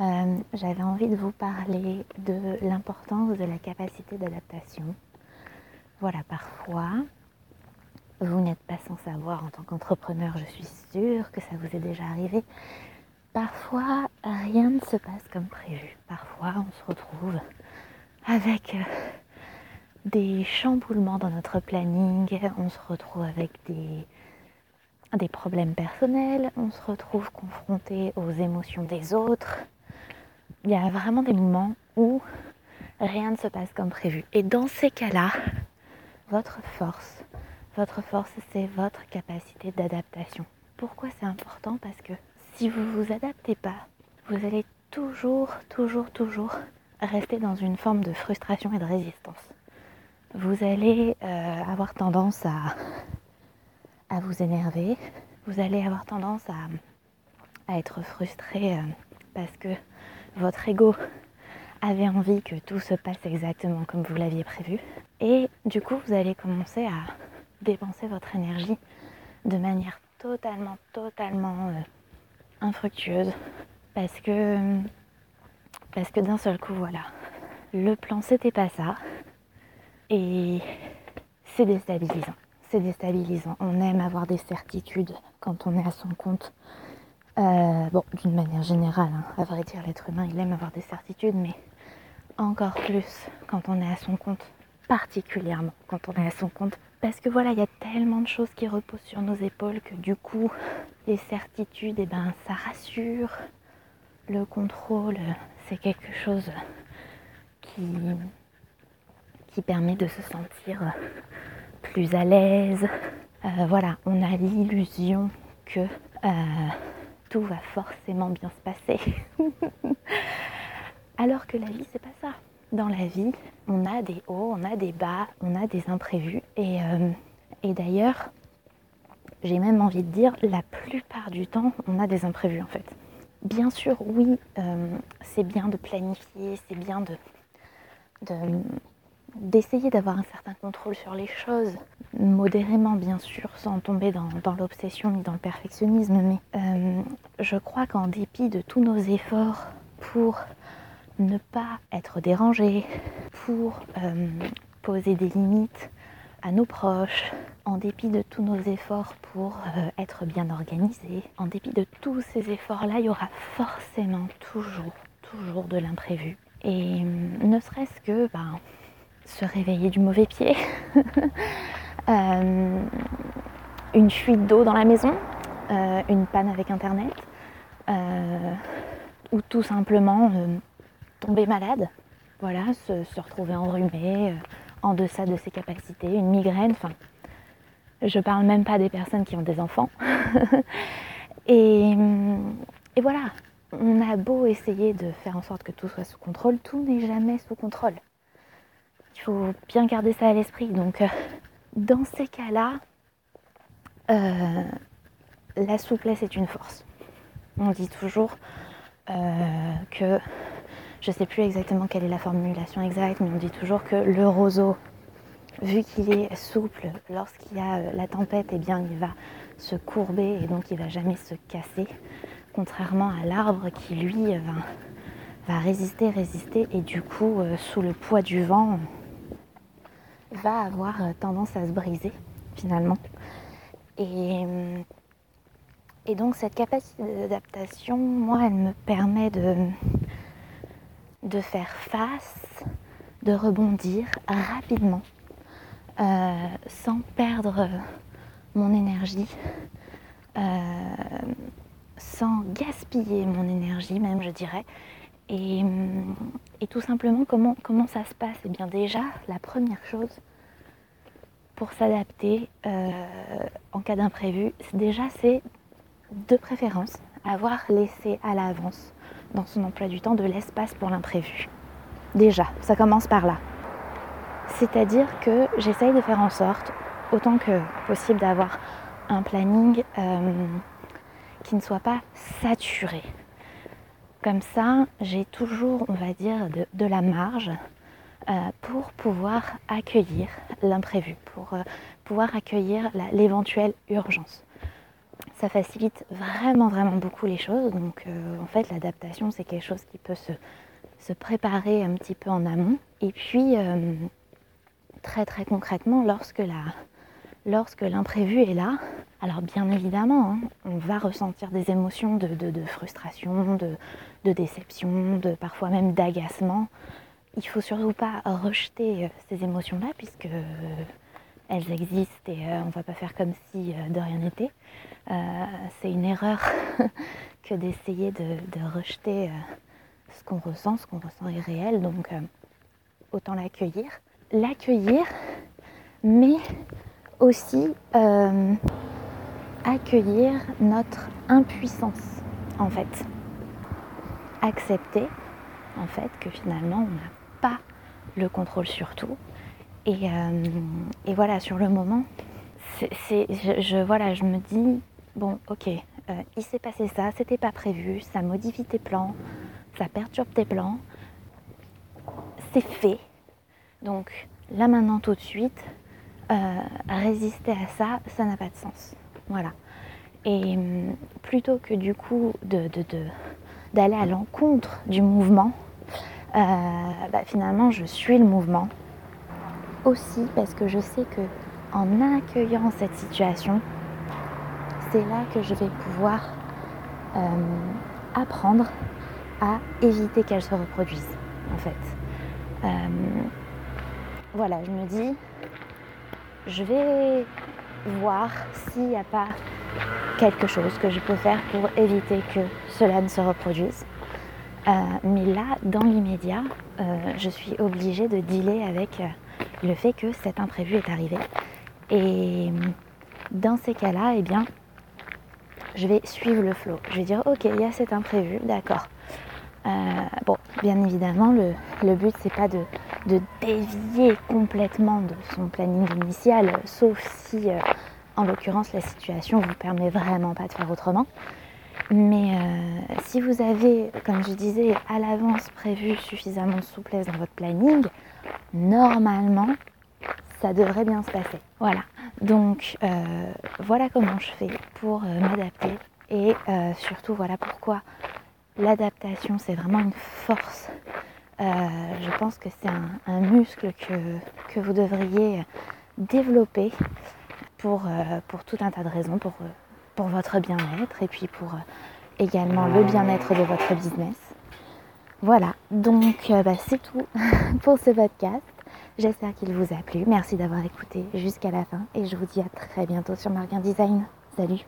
euh, j'avais envie de vous parler de l'importance de la capacité d'adaptation. Voilà, parfois, vous n'êtes pas sans savoir en tant qu'entrepreneur, je suis sûre que ça vous est déjà arrivé. Parfois, rien ne se passe comme prévu. Parfois, on se retrouve avec euh, des chamboulements dans notre planning, on se retrouve avec des des problèmes personnels, on se retrouve confronté aux émotions des autres. Il y a vraiment des moments où rien ne se passe comme prévu. Et dans ces cas-là, votre force, votre force, c'est votre capacité d'adaptation. Pourquoi c'est important? Parce que si vous ne vous adaptez pas, vous allez toujours, toujours, toujours rester dans une forme de frustration et de résistance. Vous allez euh, avoir tendance à à vous énerver, vous allez avoir tendance à, être frustré euh, parce que votre ego avait envie que tout se passe exactement comme vous l'aviez prévu. Et du coup, vous allez commencer à dépenser votre énergie de manière totalement, totalement euh, infructueuse. Parce que, parce que d'un seul coup, voilà, le plan c'était pas ça. Et c'est déstabilisant c'est déstabilisant. On aime avoir des certitudes quand on est à son compte. Euh, bon, d'une manière générale, hein. à vrai dire, l'être humain, il aime avoir des certitudes, mais encore plus quand on est à son compte, particulièrement quand on est à son compte. Parce que voilà, il y a tellement de choses qui reposent sur nos épaules que du coup, les certitudes, eh ben, ça rassure. Le contrôle, c'est quelque chose qui, qui permet de se sentir plus à l'aise. Euh, voilà, on a l'illusion que euh, tout va forcément bien se passer. Alors que la vie, c'est pas ça. Dans la vie, on a des hauts, on a des bas, on a des imprévus. Et, euh, d'ailleurs, j'ai même envie de dire, la plupart du temps, on a des imprévus en fait. Bien sûr, oui, c'est bien de planifier, c'est bien de, d'essayer d'avoir un certain contrôle sur les choses, modérément bien sûr, sans tomber dans, l'obsession ni dans le perfectionnisme, mais euh, je crois qu'en dépit de tous nos efforts pour ne pas être dérangé, pour euh, poser des limites à nos proches, en dépit de tous nos efforts pour euh, être bien organisé, en dépit de tous ces efforts-là, il y aura forcément toujours, toujours de l'imprévu. Et ne serait-ce que ben, se réveiller du mauvais pied, euh, une fuite d'eau dans la maison, euh, une panne avec internet, euh, ou tout simplement tomber malade, voilà, se, retrouver enrhumé, en deçà de ses capacités, une migraine, enfin, je parle même pas des personnes qui ont des enfants. et voilà, on a beau essayer de faire en sorte que tout soit sous contrôle, tout n'est jamais sous contrôle. Il faut bien garder ça à l'esprit. Donc, euh, dans ces cas-là, euh, la souplesse est une force. On dit toujours euh, que, je ne sais plus exactement quelle est la formulation exacte, mais on dit toujours que le roseau, vu qu'il est souple, lorsqu'il y a la tempête, eh bien, il va se courber et donc il va jamais se casser, contrairement à l'arbre qui, lui, va résister, résister, et du coup, sous le poids du vent, va avoir euh, tendance à se briser finalement. Et, euh, et donc cette capacité d'adaptation, moi, elle me permet de, de faire face, de rebondir rapidement, euh, sans perdre mon énergie, sans gaspiller mon énergie même, je dirais. Et, tout simplement, comment, comment ça se passe? Eh bien déjà, la première chose pour s'adapter euh, en cas d'imprévu, déjà c'est de préférence avoir laissé à l'avance dans son emploi du temps de l'espace pour l'imprévu. Déjà, ça commence par là. C'est-à-dire que j'essaye de faire en sorte, autant que possible, d'avoir un planning euh, qui ne soit pas saturé. Comme ça, j'ai toujours, on va dire, de, la marge pour pouvoir accueillir l'imprévu, pour euh, pouvoir accueillir l'éventuelle urgence. Ça facilite vraiment, vraiment beaucoup les choses. Donc, en fait, l'adaptation, c'est quelque chose qui peut se, se, préparer un petit peu en amont. Et puis, très, très concrètement, lorsque la, lorsque l'imprévu est là, alors bien évidemment, hein, on va ressentir des émotions de, frustration, de, déception, de parfois même d'agacement. Il faut surtout pas rejeter euh, ces émotions-là puisque euh, elles existent et euh, on va pas faire comme si de rien n'était. c'est une erreur que d'essayer de, rejeter ce qu'on ressent, ce qu'on ressent est réel, donc autant l'accueillir. L'accueillir, mais aussi accueillir notre impuissance en fait. Accepter en fait que finalement on n'a le contrôle sur tout. Et, euh, voilà, sur le moment, je, voilà, je me dis, bon ok, euh, il s'est passé ça, c'était pas prévu, ça modifie tes plans, ça perturbe tes plans, c'est fait. Donc là maintenant tout de suite, euh, résister à ça, ça n'a pas de sens. Voilà. Et plutôt que du coup d'aller de, à l'encontre du mouvement, bah, finalement je suis le mouvement. Aussi parce que je sais que en accueillant cette situation, c'est là que je vais pouvoir euh, apprendre à éviter qu'elle se reproduise en fait. voilà, je me dis, je vais voir s'il n'y a pas quelque chose que je peux faire pour éviter que cela ne se reproduise. Euh, mais là, dans l'immédiat, euh, je suis obligée de dealer avec euh, le fait que cet imprévu est arrivé. Et dans ces cas-là, eh bien, je vais suivre le flot. Je vais dire, ok, il y a cet imprévu, d'accord. bon, bien évidemment, le, le but, c'est pas de, de dévier complètement de son planning initial, sauf si, euh, en l'occurrence, la situation vous permet vraiment pas de faire autrement. Mais euh, si vous avez, comme je disais, à l'avance prévu suffisamment de souplesse dans votre planning, normalement, ça devrait bien se passer. Voilà. Donc, euh, voilà comment je fais pour m'adapter. Et surtout, voilà pourquoi l'adaptation, c'est vraiment une force euh, je pense que c'est un, muscle que, vous devriez développer pour, euh, tout un tas de raisons, pour votre bien-être et puis pour euh, également le bien-être de votre business. Voilà, donc bah, c'est tout pour ce podcast. J'espère qu'il vous a plu. Merci d'avoir écouté jusqu'à la fin et je vous dis à très bientôt sur Marguin Design. Salut